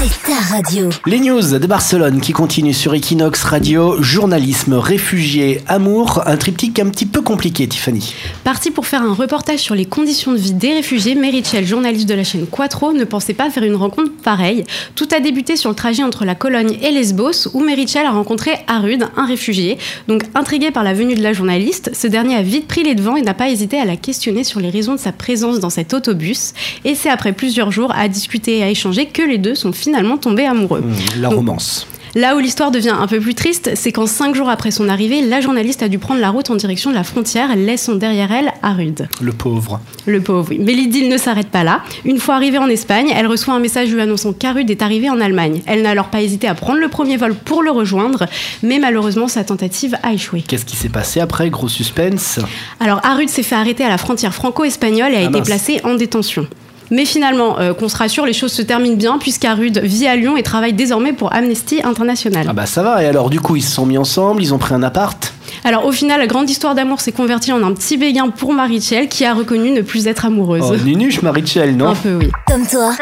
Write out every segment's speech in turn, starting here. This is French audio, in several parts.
c'est ta radio. Les news de Barcelone qui continuent sur Equinox Radio, journalisme, réfugiés, amour, un triptyque un petit peu compliqué, Tiffany. Parti pour faire un reportage sur les conditions de vie des réfugiés, Merichel, journaliste de la chaîne Quattro, ne pensait pas faire une rencontre pareille. Tout a débuté sur le trajet entre la Cologne et Lesbos, où Merichel a rencontré Arud, un réfugié. Donc, intrigué par la venue de la journaliste, ce dernier a vite pris les devants et n'a pas hésité à la questionner sur les raisons de sa présence dans cet autobus. Et c'est après plusieurs jours à discuter et à échanger que les deux sont finalement tombés amoureux. Mmh, la Donc, romance. Là où l'histoire devient un peu plus triste, c'est qu'en cinq jours après son arrivée, la journaliste a dû prendre la route en direction de la frontière, laissant derrière elle Arud. Le pauvre. Le pauvre, oui. Mais l'idylle ne s'arrête pas là. Une fois arrivée en Espagne, elle reçoit un message lui annonçant qu'Arud est arrivé en Allemagne. Elle n'a alors pas hésité à prendre le premier vol pour le rejoindre, mais malheureusement, sa tentative a échoué. Qu'est-ce qui s'est passé après Gros suspense? Alors Arud s'est fait arrêter à la frontière franco-espagnole et a Ah été placé en détention. Mais finalement, euh, qu'on se rassure, les choses se terminent bien puisqu'Arud vit à Lyon et travaille désormais pour Amnesty International. Ah bah ça va, et alors du coup ils se sont mis ensemble, ils ont pris un appart? Alors au final, la grande histoire d'amour s'est convertie en un petit béguin pour Marichel qui a reconnu ne plus être amoureuse. Oh, Nunuche Marichel, non? Un peu, oui. Comme toi,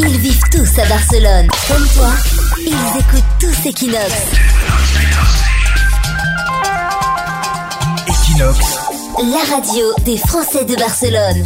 ils vivent tous à Barcelone. Comme toi, ils écoutent tous Equinox. Equinox, La radio des Français de Barcelone.